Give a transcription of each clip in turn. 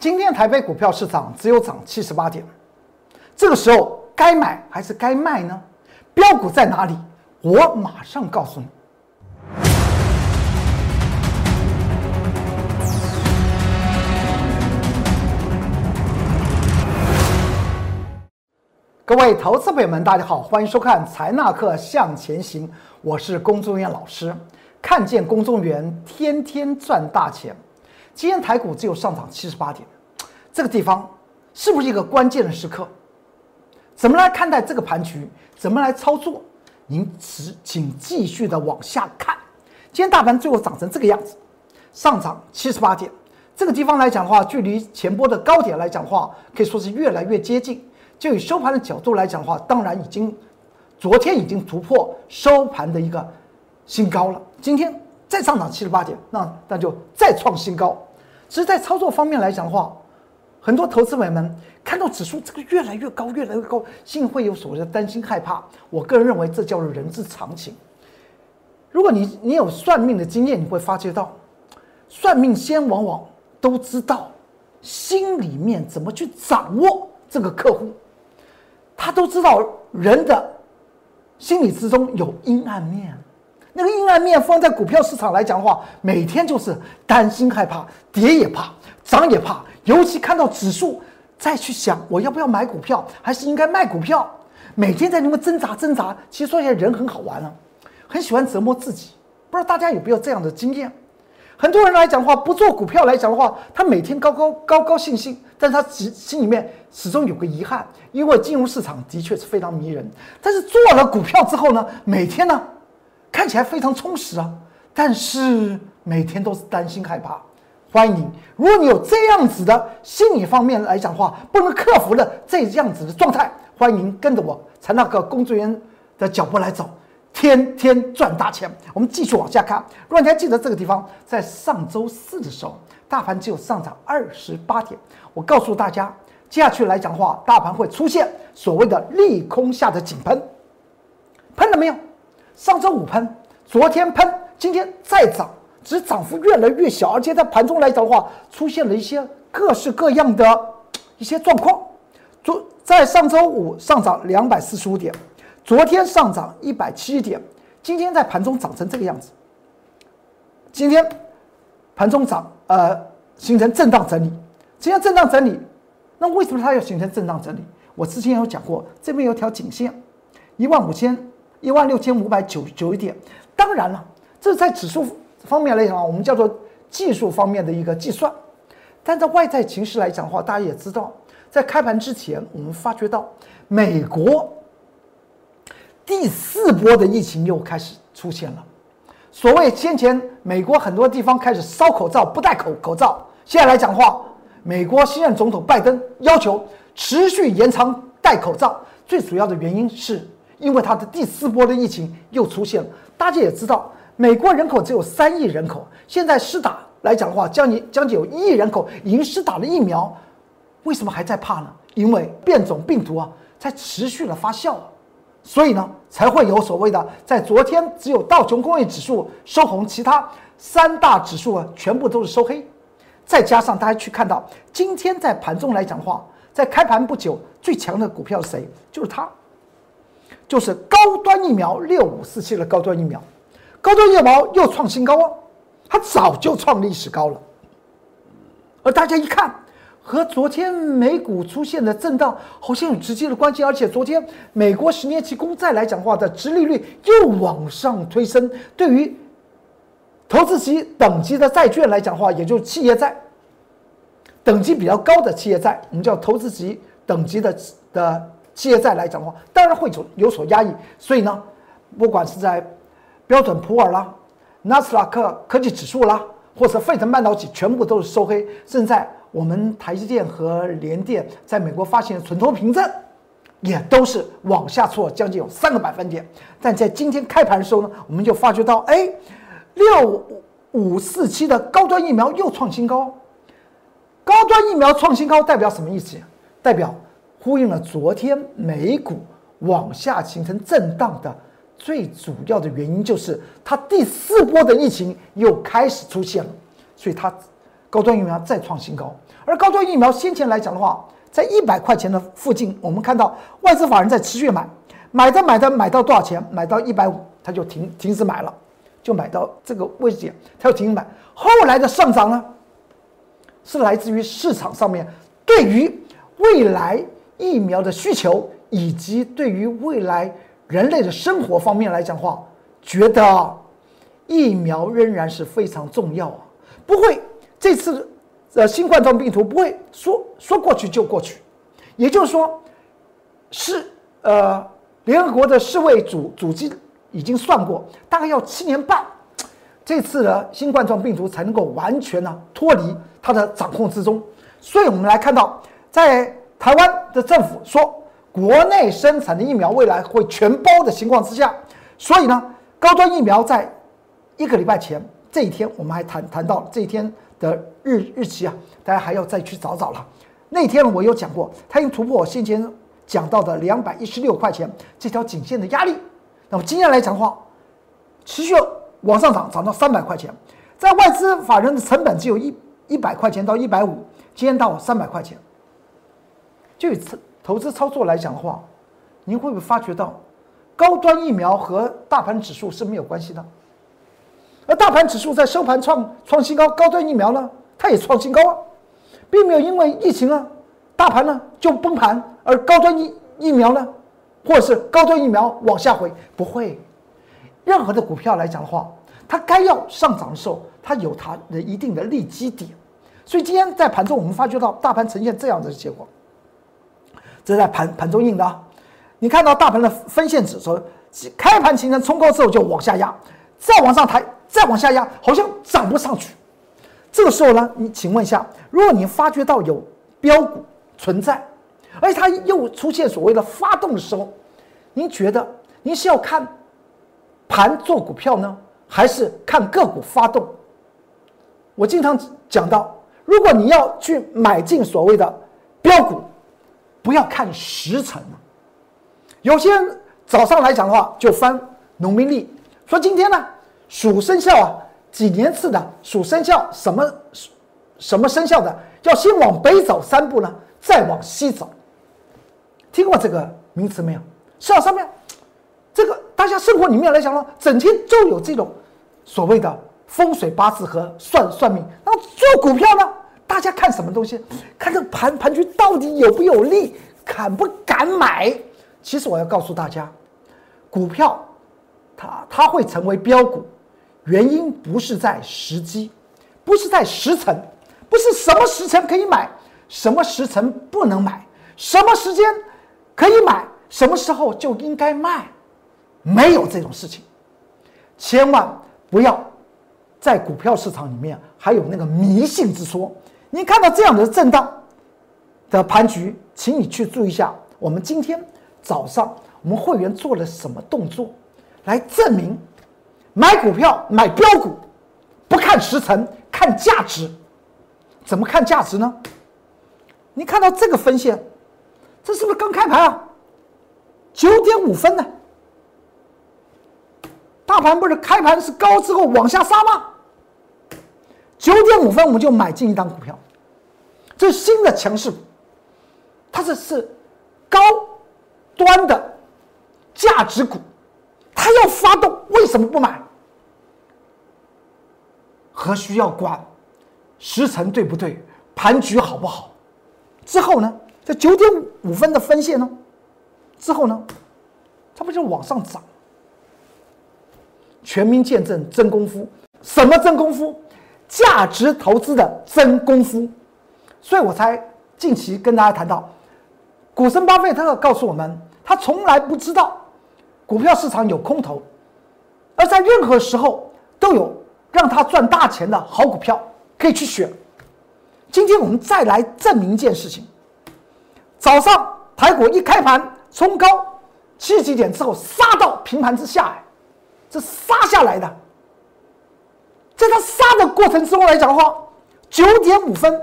今天台北股票市场只有涨七十八点，这个时候该买还是该卖呢？标股在哪里？我马上告诉你。各位投资朋友们，大家好，欢迎收看《财纳课向前行》，我是龚宗元老师。看见龚宗元，天天赚大钱。今天台股只有上涨七十八点，这个地方是不是一个关键的时刻？怎么来看待这个盘局？怎么来操作？您只请继续的往下看。今天大盘最后涨成这个样子，上涨七十八点，这个地方来讲的话，距离前波的高点来讲的话，可以说是越来越接近。就以收盘的角度来讲的话，当然已经昨天已经突破收盘的一个新高了。今天再上涨七十八点，那那就再创新高。只是在操作方面来讲的话，很多投资者们看到指数这个越来越高，越来越高，心会有所谓的担心害怕。我个人认为这叫人之常情。如果你你有算命的经验，你会发觉到，算命先往往都知道心里面怎么去掌握这个客户，他都知道人的心理之中有阴暗面。那个阴暗面放在股票市场来讲的话，每天就是担心害怕，跌也怕，涨也怕。尤其看到指数，再去想我要不要买股票，还是应该卖股票，每天在那么挣扎挣扎。其实说起来，人很好玩啊，很喜欢折磨自己。不知道大家有没有这样的经验？很多人来讲的话，不做股票来讲的话，他每天高高高高兴兴，但他心心里面始终有个遗憾，因为金融市场的确是非常迷人。但是做了股票之后呢，每天呢？看起来非常充实啊，但是每天都是担心害怕。欢迎你，如果你有这样子的心理方面来讲话，不能克服的这样子的状态，欢迎跟着我，才那个工作人员的脚步来走，天天赚大钱。我们继续往下看。如果你还记得这个地方，在上周四的时候，大盘只有上涨二十八点。我告诉大家，接下去来讲话，大盘会出现所谓的利空下的井喷，喷了没有？上周五喷，昨天喷，今天再涨，只是涨幅越来越小，而且在盘中来讲的话，出现了一些各式各样的一些状况。昨在上周五上涨两百四十五点，昨天上涨一百七十点，今天在盘中涨成这个样子。今天盘中涨，呃，形成震荡整理。今天震荡整理，那为什么它要形成震荡整理？我之前有讲过，这边有条颈线，一万五千。一万六千五百九九一点，当然了，这在指数方面来讲，我们叫做技术方面的一个计算。但在外在形势来讲的话，大家也知道，在开盘之前，我们发觉到美国第四波的疫情又开始出现了。所谓先前美国很多地方开始烧口罩、不戴口口罩，现在来讲话，美国新任总统拜登要求持续延长戴口罩，最主要的原因是。因为它的第四波的疫情又出现了，大家也知道，美国人口只有三亿人口，现在施打来讲的话，将近将近有一亿人口已经施打了疫苗，为什么还在怕呢？因为变种病毒啊在持续的发酵，所以呢才会有所谓的，在昨天只有道琼工业指数收红，其他三大指数啊全部都是收黑，再加上大家去看到今天在盘中来讲的话，在开盘不久最强的股票是谁？就是它。就是高端疫苗六五四七的高端疫苗，高端疫苗又创新高哦，它早就创历史高了。而大家一看，和昨天美股出现的震荡好像有直接的关系，而且昨天美国十年期公债来讲话的殖利率又往上推升，对于投资级等级的债券来讲话，也就是企业债等级比较高的企业债，我们叫投资级等级的的。现在来讲的话，当然会有有所压抑，所以呢，不管是在标准普尔啦、纳斯达克科技指数啦，或者费城半导体，全部都是收黑。现在我们台积电和联电在美国发行的存托凭证，也都是往下挫，将近有三个百分点。但在今天开盘的时候呢，我们就发觉到，哎，六五四七的高端疫苗又创新高。高端疫苗创新高代表什么意思？代表。呼应了昨天美股往下形成震荡的最主要的原因，就是它第四波的疫情又开始出现了，所以它高端疫苗再创新高。而高端疫苗先前来讲的话，在一百块钱的附近，我们看到外资法人在持续买，买的买的买到多少钱？买到一百五，他就停停止买了，就买到这个位置点，他就停止买。后来的上涨呢，是来自于市场上面对于未来疫苗的需求，以及对于未来人类的生活方面来讲话，觉得疫苗仍然是非常重要啊，不会这次。呃，新冠状病毒不会说说过去就过去，也就是说，是呃，联合国的世卫组组织已经算过，大概要七年半，这次的新冠状病毒才能够完全呢脱离它的掌控之中。所以我们来看到，在台湾的政府说，国内生产的疫苗未来会全包的情况之下，所以呢，高端疫苗在一个礼拜前这一天，我们还谈谈到这一天。的日日期啊，大家还要再去找找了。那天我有讲过，它已经突破我先前讲到的两百一十六块钱这条颈线的压力。那么今天来讲的话，持续往上涨，涨到三百块钱。在外资法人的成本只有一一百块钱到一百五，今天到三百块钱。就以投资操作来讲的话，您会不会发觉到，高端疫苗和大盘指数是没有关系的？而大盘指数在收盘创创新高，高端疫苗呢，它也创新高啊，并没有因为疫情啊，大盘呢就崩盘，而高端疫疫苗呢，或者是高端疫苗往下回，不会。任何的股票来讲的话，它该要上涨的时候，它有它的一定的利基点。所以今天在盘中，我们发觉到大盘呈现这样的结果，这是在盘盘中印的啊。你看到大盘的分线指数，开盘形成冲高之后就往下压，再往上抬。再往下压，好像涨不上去。这个时候呢，你请问一下，如果你发觉到有标股存在，而且它又出现所谓的发动的时候，您觉得您是要看盘做股票呢，还是看个股发动？我经常讲到，如果你要去买进所谓的标股，不要看时辰有些人早上来讲的话，就翻农民历，说今天呢。属生肖啊，几年次的属生肖什么什么生肖的，要先往北走三步呢，再往西走。听过这个名词没有？市场上面，这个大家生活里面来讲呢，整天就有这种所谓的风水八字和算算命。那做股票呢，大家看什么东西？看这盘盘局到底有不有利，敢不敢买？其实我要告诉大家，股票它它会成为标股。原因不是在时机，不是在时辰，不是什么时辰可以买，什么时辰不能买，什么时间可以买，什么时候就应该卖，没有这种事情。千万不要在股票市场里面还有那个迷信之说。你看到这样的震荡的盘局，请你去注意一下，我们今天早上我们会员做了什么动作，来证明。买股票买标股，不看时辰，看价值。怎么看价值呢？你看到这个分线，这是不是刚开盘啊？九点五分呢？大盘不是开盘是高之后往下杀吗？九点五分我们就买进一档股票，这新的强势股，它这是高端的价值股，它要发动，为什么不买？何需要管时辰对不对，盘局好不好？之后呢，这九点五分的分线呢？之后呢，它不就往上涨？全民见证真功夫，什么真功夫？价值投资的真功夫。所以我才近期跟大家谈到，股神巴菲特告诉我们，他从来不知道股票市场有空头，而在任何时候都有。让他赚大钱的好股票可以去选。今天我们再来证明一件事情：早上台股一开盘冲高七十几点之后杀到平盘之下，这杀下来的，在它杀的过程之中来讲的话，九点五分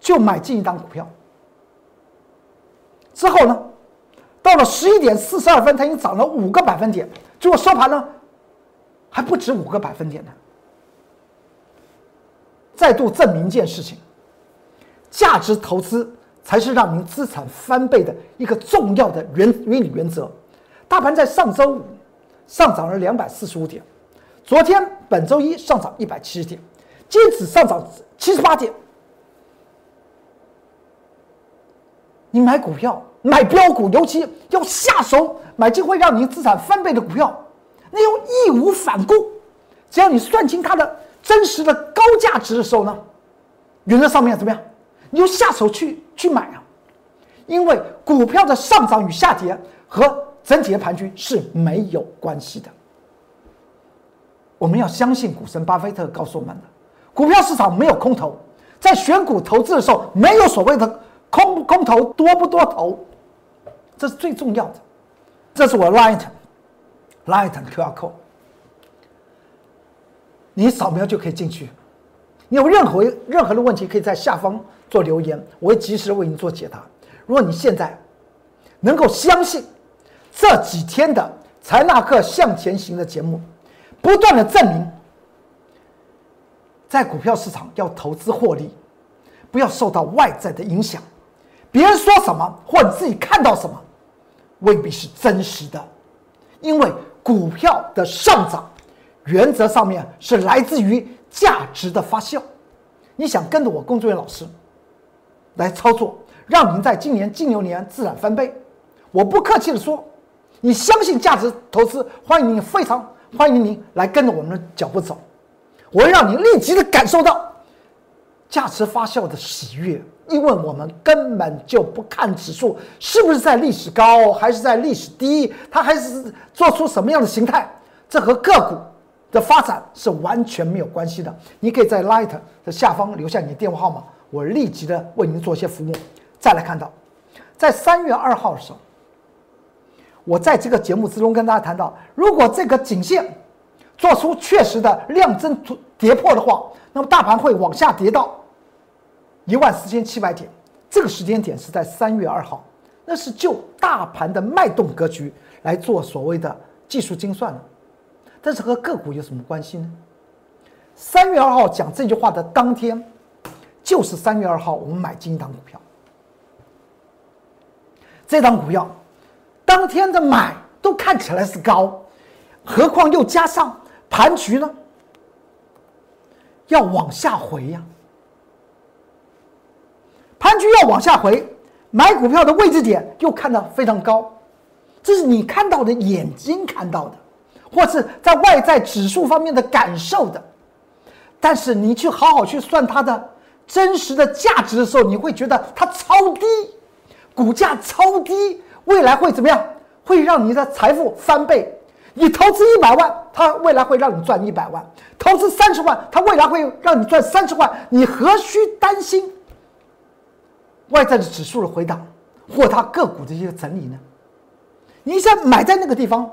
就买进一档股票。之后呢，到了十一点四十二分，它已经涨了五个百分点，结果收盘呢？还不止五个百分点呢。再度证明一件事情：价值投资才是让您资产翻倍的一个重要的原原理原则。大盘在上周五上涨了两百四十五点，昨天本周一上涨一百七十点，今日上涨七十八点。你买股票、买标股，尤其要下手买进会让您资产翻倍的股票，那要义无反顾。只要你算清它的真实的高价值的时候呢，原则上面怎么样？你就下手去去买啊！因为股票的上涨与下跌和整体的盘局是没有关系的。我们要相信股神巴菲特告诉我们的：股票市场没有空头，在选股投资的时候，没有所谓的。空不空头多不多头，这是最重要的。这是我 Light，Light QR code，你扫描就可以进去。你有任何任何的问题，可以在下方做留言，我会及时为你做解答。如果你现在能够相信这几天的财纳克向前行的节目，不断的证明，在股票市场要投资获利，不要受到外在的影响。别人说什么，或者自己看到什么，未必是真实的，因为股票的上涨，原则上面是来自于价值的发酵。你想跟着我工作人员老师来操作，让您在今年金牛年自然翻倍。我不客气的说，你相信价值投资，欢迎你，非常欢迎您来跟着我们的脚步走。我会让你立即的感受到价值发酵的喜悦。因为我们根本就不看指数是不是在历史高还是在历史低，它还是做出什么样的形态，这和个股的发展是完全没有关系的。你可以在 Light 的下方留下你的电话号码，我立即的为您做一些服务。再来看到，在三月二号的时候，我在这个节目之中跟大家谈到，如果这个颈线做出确实的量增跌破的话，那么大盘会往下跌到。一万四千七百点，这个时间点是在三月二号，那是就大盘的脉动格局来做所谓的技术精算的，但是和个股有什么关系呢？三月二号讲这句话的当天，就是三月二号我们买进一档股票，这档股票当天的买都看起来是高，何况又加上盘局呢，要往下回呀。盘局要往下回，买股票的位置点又看到非常高，这是你看到的眼睛看到的，或是在外在指数方面的感受的。但是你去好好去算它的真实的价值的时候，你会觉得它超低，股价超低，未来会怎么样？会让你的财富翻倍。你投资一百万，它未来会让你赚一百万；投资三十万，它未来会让你赚三十万。你何须担心？外在的指数的回档，或它个股的一个整理呢？你现在买在那个地方，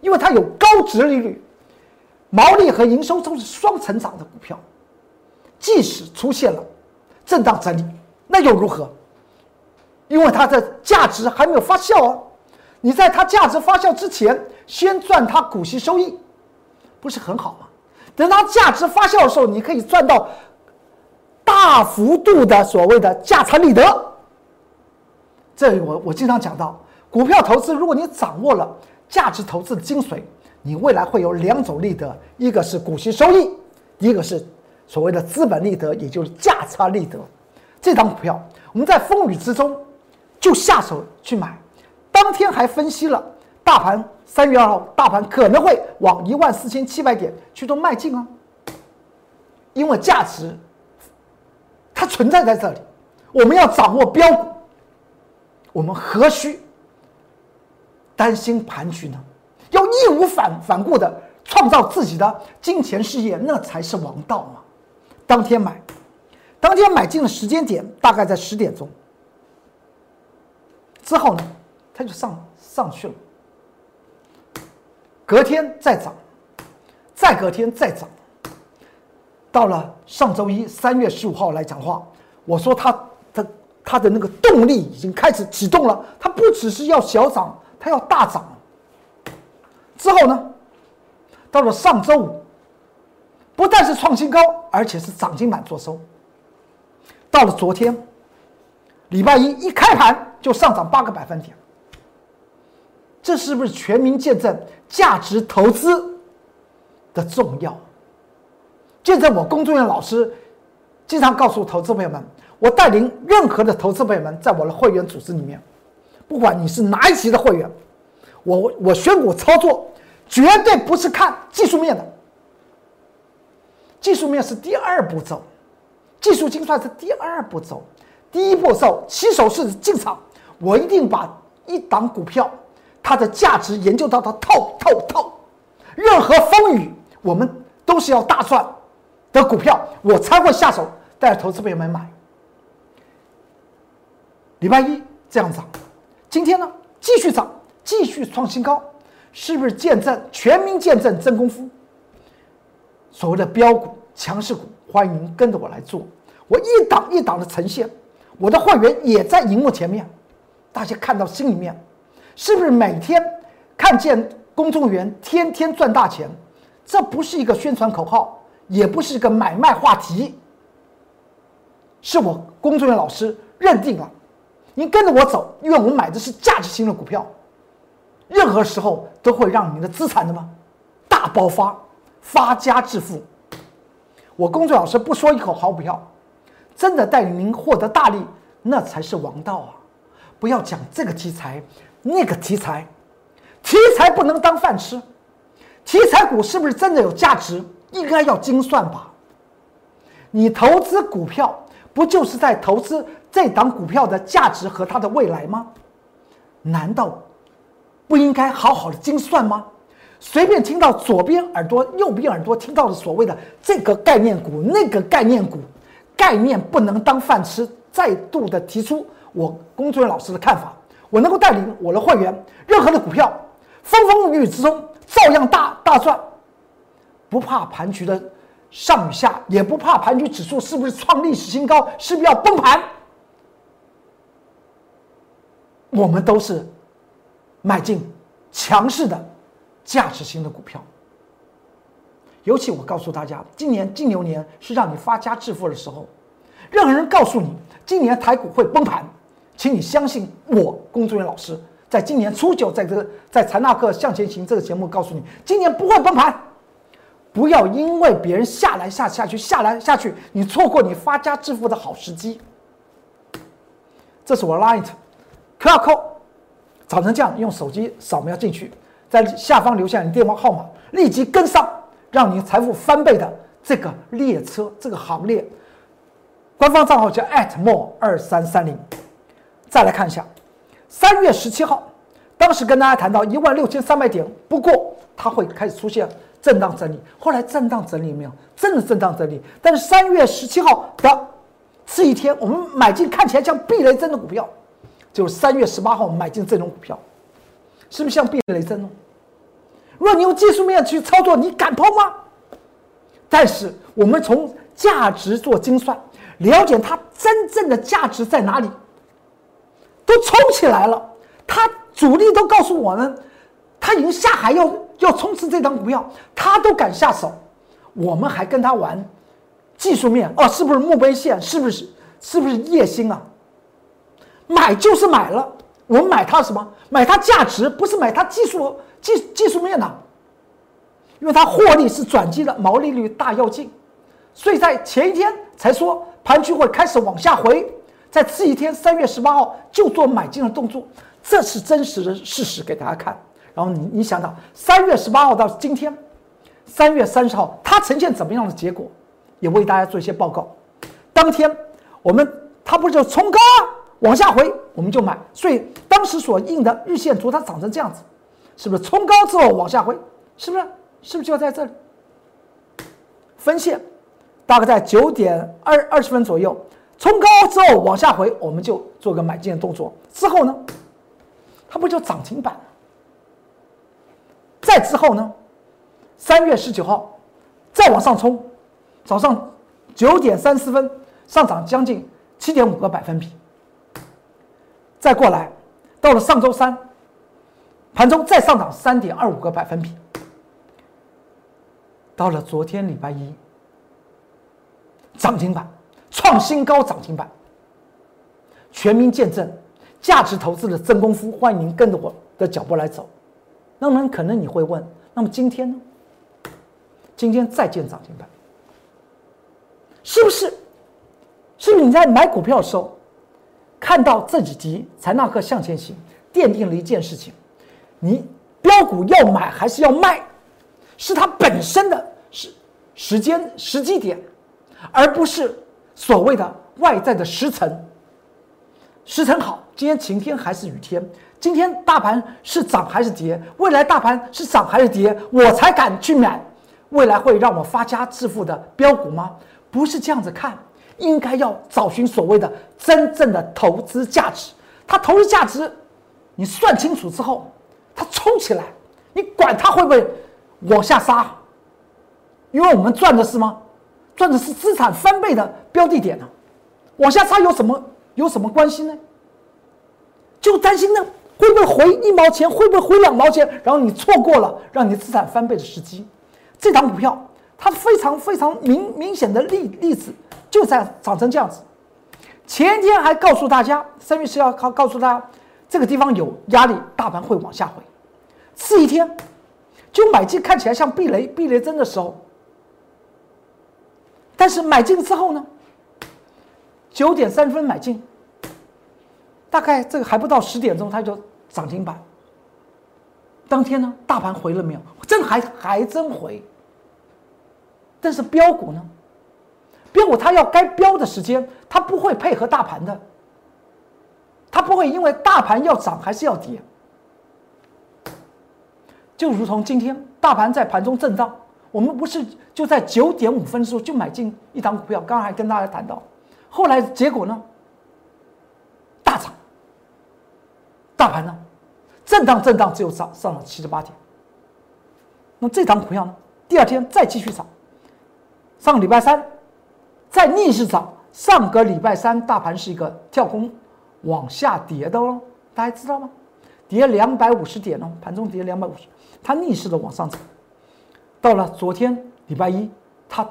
因为它有高值利率，毛利和营收都是双成长的股票，即使出现了震荡整理，那又如何？因为它的价值还没有发酵啊！你在它价值发酵之前，先赚它股息收益，不是很好吗？等它价值发酵的时候，你可以赚到。大幅度的所谓的价差利得，这我我经常讲到，股票投资，如果你掌握了价值投资的精髓，你未来会有两种利得，一个是股息收益，一个是所谓的资本利得，也就是价差利得。这张股票我们在风雨之中就下手去买，当天还分析了大盘三月二号大盘可能会往一万四千七百点去做迈进啊，因为价值。它存在在这里，我们要掌握标股，我们何须担心盘局呢？要义无反反顾的创造自己的金钱事业，那才是王道嘛！当天买，当天买进的时间点大概在十点钟，之后呢，它就上上去了，隔天再涨，再隔天再涨。到了上周一，三月十五号来讲话，我说它的它的那个动力已经开始启动了，它不只是要小涨，它要大涨。之后呢，到了上周五，不但是创新高，而且是涨停板做收。到了昨天，礼拜一一开盘就上涨八个百分点，这是不是全民见证价值投资的重要？见证我工作人员老师经常告诉投资朋友们，我带领任何的投资朋友们在我的会员组织里面，不管你是哪一级的会员，我我选股操作绝对不是看技术面的。技术面是第二步骤，技术精算是第二步骤，第一步骤起手是进场，我一定把一档股票它的价值研究到它透透透，任何风雨我们都是要大赚的股票，我才会下手带着投资朋友们买。礼拜一这样涨，今天呢继续涨，继续创新高，是不是见证全民见证真功夫？所谓的标股、强势股，欢迎跟着我来做。我一档一档的呈现，我的会员也在荧幕前面，大家看到心里面，是不是每天看见公众员天天赚大钱？这不是一个宣传口号，也不是一个买卖话题，是我公众员老师认定了，您跟着我走，因为我们买的是价值型的股票，任何时候都会让您的资产的吗大爆发。发家致富，我工作老师不说一口好股票，真的带领您获得大利，那才是王道啊！不要讲这个题材，那个题材，题材不能当饭吃，题材股是不是真的有价值？应该要精算吧。你投资股票，不就是在投资这档股票的价值和它的未来吗？难道不应该好好的精算吗？随便听到左边耳朵、右边耳朵听到的所谓的这个概念股、那个概念股，概念不能当饭吃。再度的提出我工作人员老师的看法，我能够带领我的会员，任何的股票，风风雨雨之中照样大大赚，不怕盘局的上与下，也不怕盘局指数是不是创历史新高，是不是要崩盘，我们都是迈进强势的。价值型的股票，尤其我告诉大家，今年金牛年是让你发家致富的时候。任何人告诉你今年台股会崩盘，请你相信我，工作人员老师，在今年初九，在这个在财纳克向前行这个节目告诉你，今年不会崩盘。不要因为别人下来下下去下来下去，你错过你发家致富的好时机。这是我 Light QR Code，长成这样，用手机扫描进去。在下方留下你电话号码，立即跟上，让你财富翻倍的这个列车，这个行列。官方账号叫 @more 二三三零。再来看一下，三月十七号，当时跟大家谈到一万六千三百点，不过它会开始出现震荡整理。后来震荡整理没有？真的震荡整理。但是三月十七号的这一天，我们买进看起来像避雷针的股票，就是三月十八号买进这种股票，是不是像避雷针呢？如果你用技术面去操作，你敢抛吗？但是我们从价值做精算，了解它真正的价值在哪里，都冲起来了。它主力都告诉我们，他已经下海要要冲刺这张股票，他都敢下手，我们还跟他玩技术面哦？是不是墓碑线？是不是是不是叶星啊？买就是买了，我们买它什么？买它价值，不是买它技术。技技术面呢，因为它获利是转机的，毛利率大要进，所以在前一天才说盘区会开始往下回，在次一天三月十八号就做买进的动作，这是真实的事实给大家看。然后你你想到三月十八号到今天，三月三十号它呈现怎么样的结果，也为大家做一些报告。当天我们它不是就冲高，往下回我们就买，所以当时所印的日线图它长成这样子。是不是冲高之后往下回？是不是？是不是就在这里？分线大概在九点二二十分左右，冲高之后往下回，我们就做个买进的动作。之后呢，它不就涨停板？再之后呢，三月十九号再往上冲，早上九点三十分上涨将近七点五个百分比。再过来，到了上周三。盘中再上涨三点二五个百分比，到了昨天礼拜一，涨停板，创新高涨停板，全民见证价值投资的真功夫。欢迎您跟着我的脚步来走。那么可能你会问，那么今天呢？今天再见涨停板，是不是？是不是你在买股票的时候，看到这几集《财纳克向前行》，奠定了一件事情：你标股要买还是要卖，是它本身的时时间时机点，而不是所谓的外在的时辰。时辰好，今天晴天还是雨天？今天大盘是涨还是跌？未来大盘是涨还是跌？我才敢去买。未来会让我发家致富的标股吗？不是这样子看，应该要找寻所谓的真正的投资价值。它投资价值，你算清楚之后，它冲起来，你管它会不会往下杀？因为我们赚的是吗？赚的是资产翻倍的标的点呢，往下杀有什么有什么关系呢？就担心呢，会不会回一毛钱？会不会回两毛钱？然后你错过了让你资产翻倍的时机。这档股票，它非常非常明明显的例例子，就在涨成这样子。前天还告诉大家，三月十号告告诉大家，这个地方有压力，大盘会往下回。次一天，就买进看起来像避雷避雷针的时候，但是买进之后呢，九点三分买进，大概这个还不到十点钟，它就涨停板。当天呢，大盘回了没有？真还还真回。但是标股呢？标股它要该标的时间，它不会配合大盘的，它不会因为大盘要涨还是要跌。就如同今天大盘在盘中震荡，我们不是就在九点五分的时候就买进一档股票，刚刚还跟大家谈到，后来结果呢？大涨，大盘呢？震荡震荡，只有上上了七十八点。那这档股票呢？第二天再继续涨。上个礼拜三，再逆势涨。上个礼拜三，大盘是一个跳空往下跌的哦，大家知道吗？跌两百五十点哦，盘中跌两百五十，它逆势的往上涨。到了昨天礼拜一，它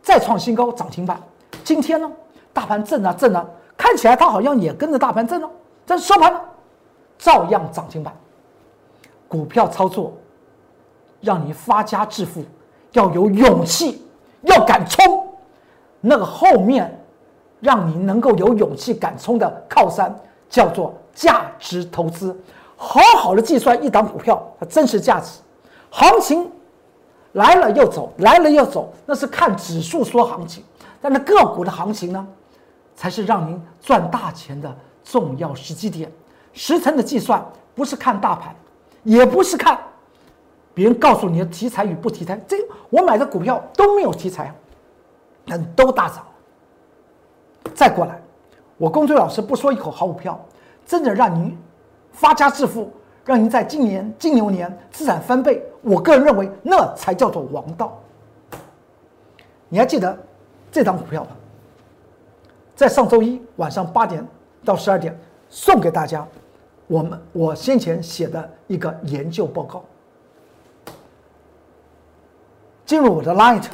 再创新高，涨停板。今天呢，大盘震啊震啊，看起来它好像也跟着大盘震了，但是收盘呢，照样涨停板。股票操作，让你发家致富，要有勇气。要敢冲，那个后面让你能够有勇气敢冲的靠山，叫做价值投资。好好的计算一档股票它真实价值，行情来了又走，来了又走，那是看指数说行情，但那个股的行情呢，才是让您赚大钱的重要时机点。时辰的计算不是看大盘，也不是看。别人告诉你的题材与不题材，这我买的股票都没有题材，但都大涨。再过来，我公孙老师不说一口好股票，真的让您发家致富，让您在今年金牛年资产翻倍，我个人认为那才叫做王道。你还记得这张股票吗？在上周一晚上八点到十二点送给大家，我们我先前写的一个研究报告。进入我的 Light，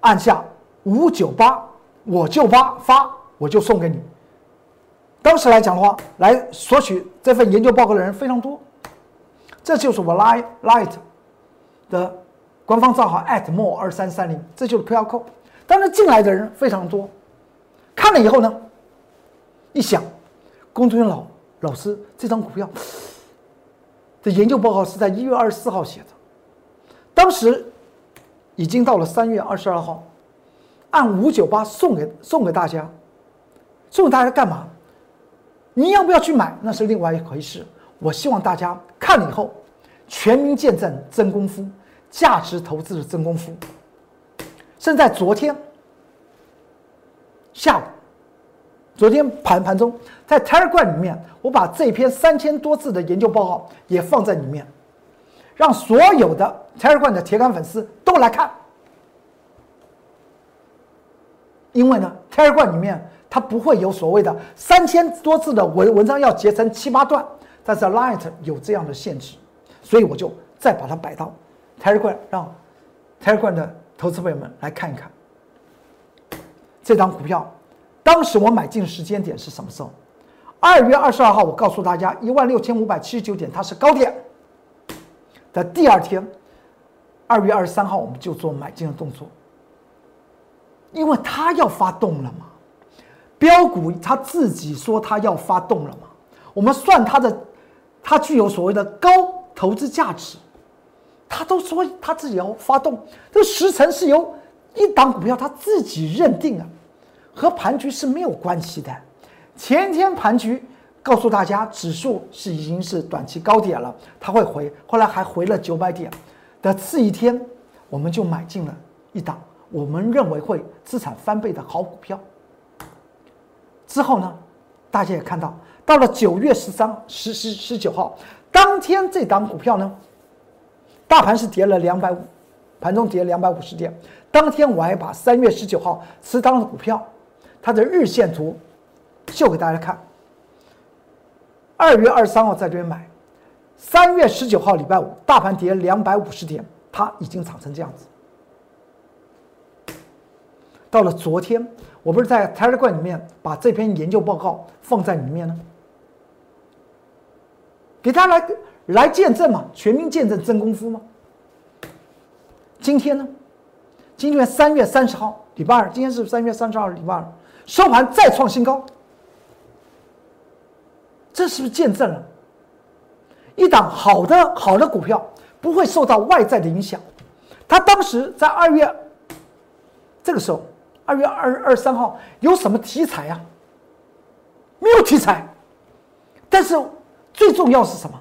按下五九八，我就发发，我就送给你。当时来讲的话，来索取这份研究报告的人非常多，这就是我 lie Light 的官方账号 @more 二三三零，这就是 QR code。当然进来的人非常多，看了以后呢，一想，龚俊老老师这张股票的研究报告是在一月二十四号写的。当时已经到了三月二十二号，按五九八送给送给大家，送给大家干嘛？你要不要去买？那是另外一回事。我希望大家看了以后，全民见证真功夫，价值投资的真功夫。甚至在昨天下午，昨天盘盘中，在 Telegram 里面，我把这篇三千多字的研究报告也放在里面。让所有的 Telegram 的铁杆粉丝都来看，因为呢，Telegram 里面它不会有所谓的三千多字的文文章要截成七八段，但是 Light 有这样的限制，所以我就再把它摆到 Telegram，让 Telegram 的投资朋友们来看一看，这张股票，当时我买进时间点是什么时候？二月二十二号，我告诉大家一万六千五百七十九点，它是高点。的第二天，二月二十三号我们就做买进的动作，因为它要发动了嘛，标股它自己说它要发动了嘛，我们算它的，它具有所谓的高投资价值。他都说他自己要发动，这时辰是由一档股票他自己认定啊，和盘局是没有关系的。前天盘局告诉大家，指数是已经是短期高点了，它会回，后来还回了九百点。的次一天，我们就买进了一档我们认为会资产翻倍的好股票。之后呢，大家也看到，到了九月十三、十十十九号当天，这档股票呢。大盘是跌了两百五，盘中跌两百五十点。当天我还把三月十九号持仓的股票，它的日线图秀给大家看。二月二十三号在这边买，三月十九号礼拜五大盘跌两百五十点，它已经涨成这样子。到了昨天，我不是在 Telegram 里面把这篇研究报告放在里面呢，给大家来。来见证嘛，全民见证真功夫吗？今天呢？今天三月三十号，礼拜二。今天是三月三十号，礼拜二，收盘再创新高。这是不是见证了？一档好的好的股票不会受到外在的影响。他当时在二月这个时候，二月二二三号有什么题材啊？没有题材。但是最重要是什么？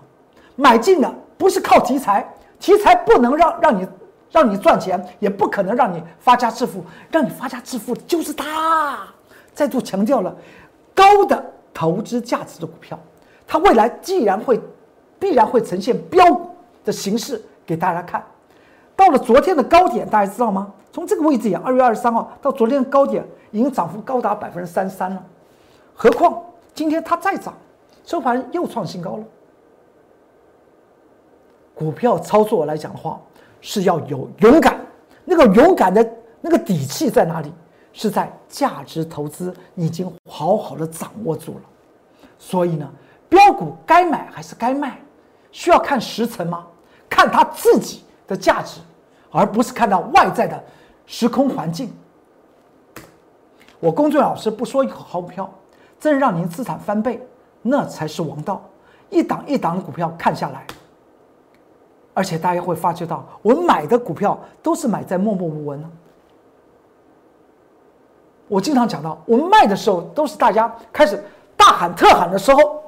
买进的不是靠题材，题材不能让让你让你赚钱，也不可能让你发家致富。让你发家致富的就是它。再度强调了，高的投资价值的股票，它未来既然会必然会呈现标的形式给大家看。到了昨天的高点，大家知道吗？从这个位置讲，二月二十三号到昨天的高点，已经涨幅高达百分之三十三了。何况今天它再涨，收盘又创新高了。股票操作来讲的话，是要有勇敢，那个勇敢的那个底气在哪里？是在价值投资已经好好的掌握住了。所以呢，标股该买还是该卖，需要看时辰吗？看它自己的价值，而不是看到外在的时空环境。我公众老师不说一口好股票，真让您资产翻倍，那才是王道。一档一档的股票看下来。而且大家会发觉到，我们买的股票都是买在默默无闻呢。我经常讲到，我们卖的时候都是大家开始大喊特喊的时候。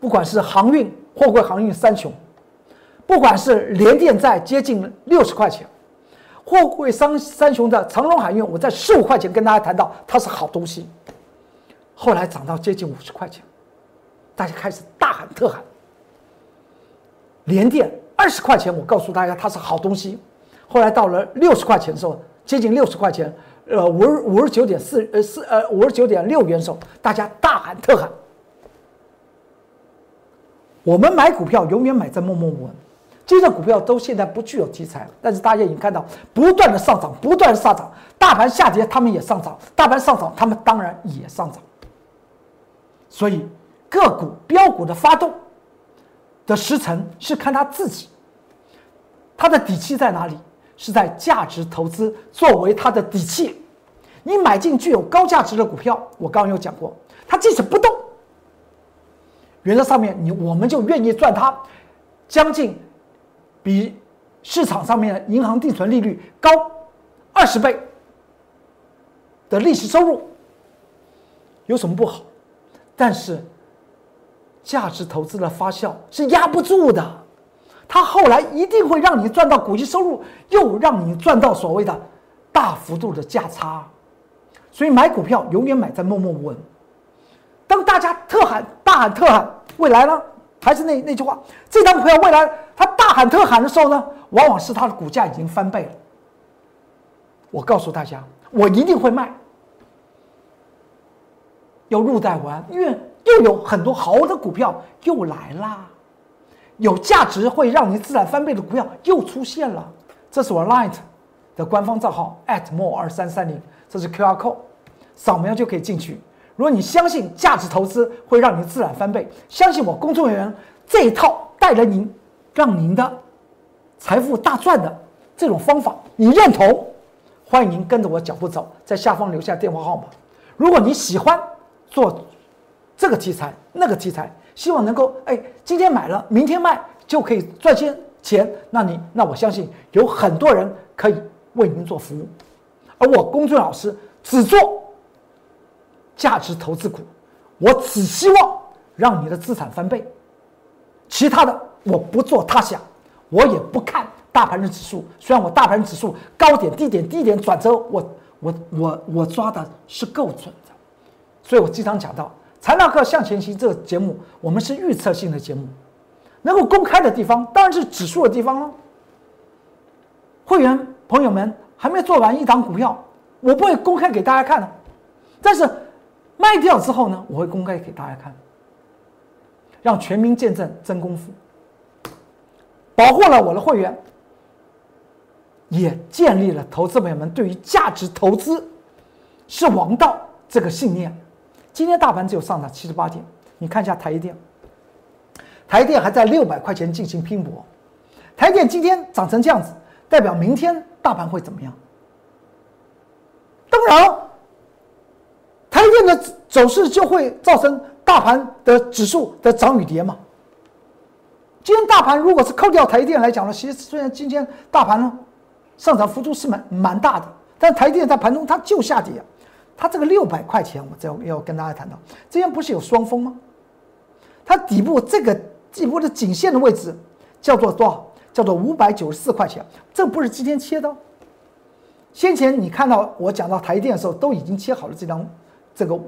不管是航运、货柜航运三雄，不管是联电在接近六十块钱，货柜三三雄的长荣海运，我在十五块钱跟大家谈到它是好东西，后来涨到接近五十块钱，大家开始大喊特喊。连电二十块钱，我告诉大家它是好东西。后来到了六十块钱的时候，接近六十块钱，呃，五十五十九点四呃四呃五十九点六元的时候，大家大喊特喊。我们买股票永远买在默默无闻，这些股票都现在不具有题材了，但是大家已经看到不断的上涨，不断的上涨。大盘下跌，他们也上涨；大盘上涨，他们当然也上涨。所以个股标股的发动。的时辰是看他自己，他的底气在哪里？是在价值投资作为他的底气。你买进具有高价值的股票，我刚刚有讲过，它即使不动，原则上面你我们就愿意赚它将近比市场上面的银行定存利率高二十倍的利息收入，有什么不好？但是。价值投资的发酵是压不住的，它后来一定会让你赚到股息收入，又让你赚到所谓的大幅度的价差。所以买股票永远买在默默无闻。当大家特喊大喊特喊未来呢，还是那那句话，这张股票未来喊特喊的时候呢，往往是它的股价已经翻倍了。我告诉大家，我一定会卖，要入袋完，因为。又有很多好的股票又来啦，有价值会让你自然翻倍的股票又出现了。这是我 Light 的官方账号 @more 二三三零，这是 QR code，扫描就可以进去。如果你相信价值投资会让你自然翻倍，相信我工作人员这一套带着您，让您的财富大赚的这种方法，你认同？欢迎您跟着我脚步走，在下方留下电话号码。如果你喜欢做这个题材、那个题材，希望能够哎今天买了，明天卖就可以赚些钱，那你那我相信有很多人可以为您做服务。而我公俊老师只做价值投资股，我只希望让你的资产翻倍，其他的我不做他想，我也不看。大盘的指数，虽然我大盘指数高点低点低点转折，我我我我抓的是够准的，所以我经常讲到《财纳克向前行》这个节目，我们是预测性的节目，能够公开的地方当然是指数的地方了。会员朋友们还没做完一档股票，我不会公开给大家看的，但是卖掉之后呢，我会公开给大家看，让全民见证真功夫，保护了我的会员。也建立了投资朋友们对于价值投资是王道这个信念。今天大盘只有上涨七十八点，你看一下台电，台电还在六百块钱进行拼搏。台电今天涨成这样子，代表明天大盘会怎么样？当然，台电的走势就会造成大盘的指数的涨与跌嘛。今天大盘如果是扣掉台电来讲呢，其实虽然今天大盘呢。上涨幅度是蛮蛮大的，但台电在盘中它就下跌，它这个六百块钱，我再要跟大家谈到，之前不是有双峰吗？它底部这个底部的颈线的位置叫做多少？叫做五百九十四块钱，这不是今天切的。先前你看到我讲到台电的时候，都已经切好了这张这个。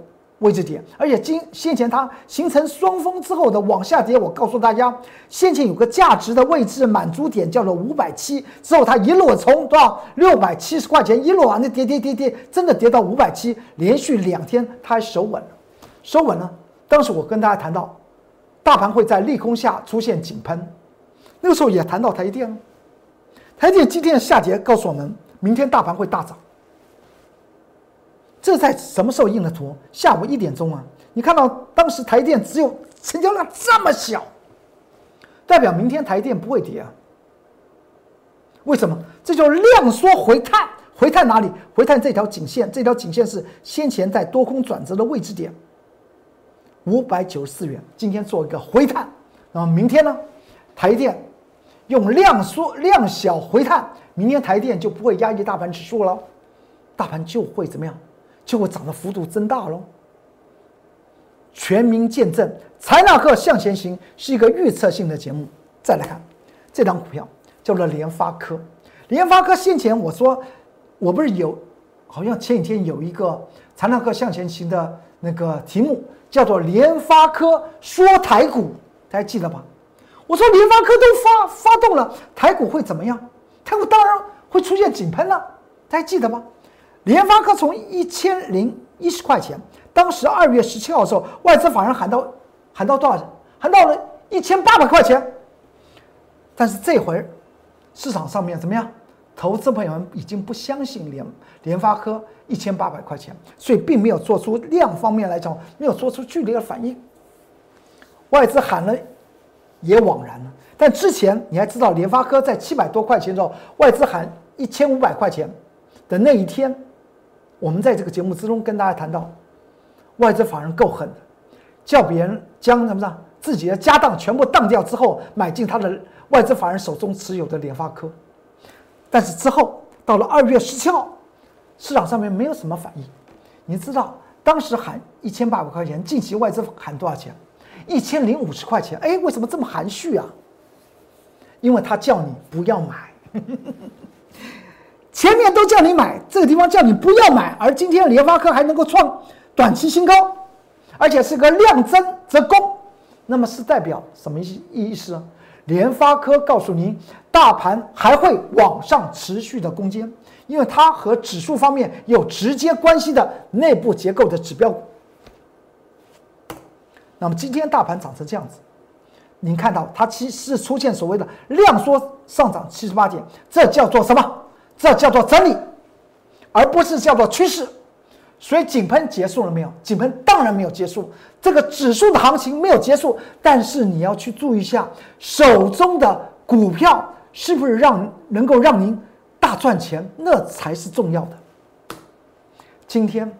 位置点，而且今先前它形成双峰之后的往下跌，我告诉大家，先前有个价值的位置满足点叫做五百七，之后它一路从多少六百七十块钱一路往那跌跌跌跌，真的跌到五百七，连续两天它还守稳了，守稳了。当时我跟大家谈到，大盘会在利空下出现井喷，那个时候也谈到台电，台电今天下跌告诉我们，明天大盘会大涨。这在什么时候印的图？下午一点钟啊！你看到当时台电只有成交量这么小，代表明天台电不会跌啊？为什么？这就量缩回探，回探哪里？回探这条颈线，这条颈线是先前在多空转折的位置点，五百九十四元。今天做一个回探，那么明天呢？台电用量缩量小回探，明天台电就不会压抑大盘指数了，大盘就会怎么样？就会涨的幅度增大喽。全民见证，财纳克向前行是一个预测性的节目。再来看这张股票，叫做联发科。联发科先前我说，我不是有，好像前几天有一个财纳克向前行的那个题目，叫做联发科说台股，大家记得吧？我说联发科都发发动了，台股会怎么样？台股当然会出现井喷了，大家记得吗？联发科从一千零一十块钱，当时二月十七号的时候，外资法人喊到，喊到多少？喊到了一千八百块钱。但是这回，市场上面怎么样？投资朋友们已经不相信联联发科一千八百块钱，所以并没有做出量方面来讲，没有做出剧烈的反应。外资喊了，也枉然了。但之前你还知道，联发科在七百多块钱的时候，外资喊一千五百块钱的那一天。我们在这个节目之中跟大家谈到，外资法人够狠的，叫别人将什么呢？自己的家当全部当掉之后，买进他的外资法人手中持有的联发科。但是之后到了二月十七号，市场上面没有什么反应。你知道当时喊一千八百块钱，近期外资喊多少钱？一千零五十块钱。哎，为什么这么含蓄啊？因为他叫你不要买。前面都叫你买，这个地方叫你不要买，而今天联发科还能够创短期新高，而且是个量增则攻，那么是代表什么意意思？联发科告诉您，大盘还会往上持续的攻坚，因为它和指数方面有直接关系的内部结构的指标。那么今天大盘涨成这样子，您看到它其实出现所谓的量缩上涨七十八点，这叫做什么？这叫做整理，而不是叫做趋势。所以井喷结束了没有？井喷当然没有结束，这个指数的行情没有结束。但是你要去注意一下手中的股票是不是让能够让您大赚钱，那才是重要的。今天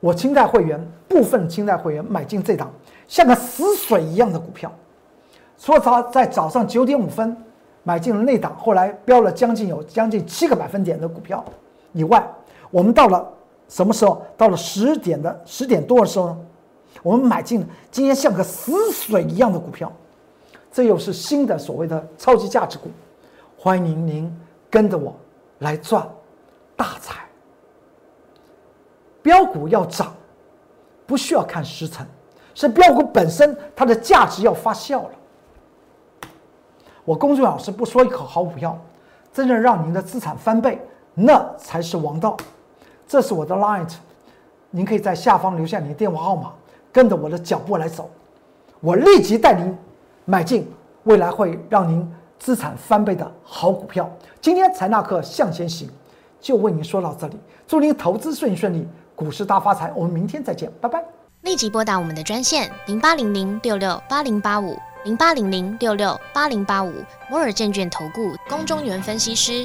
我清代会员部分清代会员买进这档像个死水一样的股票，说早在早上九点五分买进了那档，后来飙了将近有将近七个百分点的股票以外，我们到了。什么时候到了十点的十点多的时候呢？我们买进了今天像个死水一样的股票，这又是新的所谓的超级价值股。欢迎您跟着我来赚大财。标股要涨，不需要看时辰，是标股本身它的价值要发酵了。我公众老师不说一口好股票，真正让您的资产翻倍，那才是王道。这是我的 Line，您可以在下方留下您的电话号码，跟着我的脚步来走，我立即带您买进未来会让您资产翻倍的好股票。今天财纳课向前行，就为您说到这里，祝您投资顺顺利，股市大发财。我们明天再见，拜拜。立即拨打我们的专线零八零零六六八零八五零八零零六六八零八五摩尔证券投顾龚中原分析师。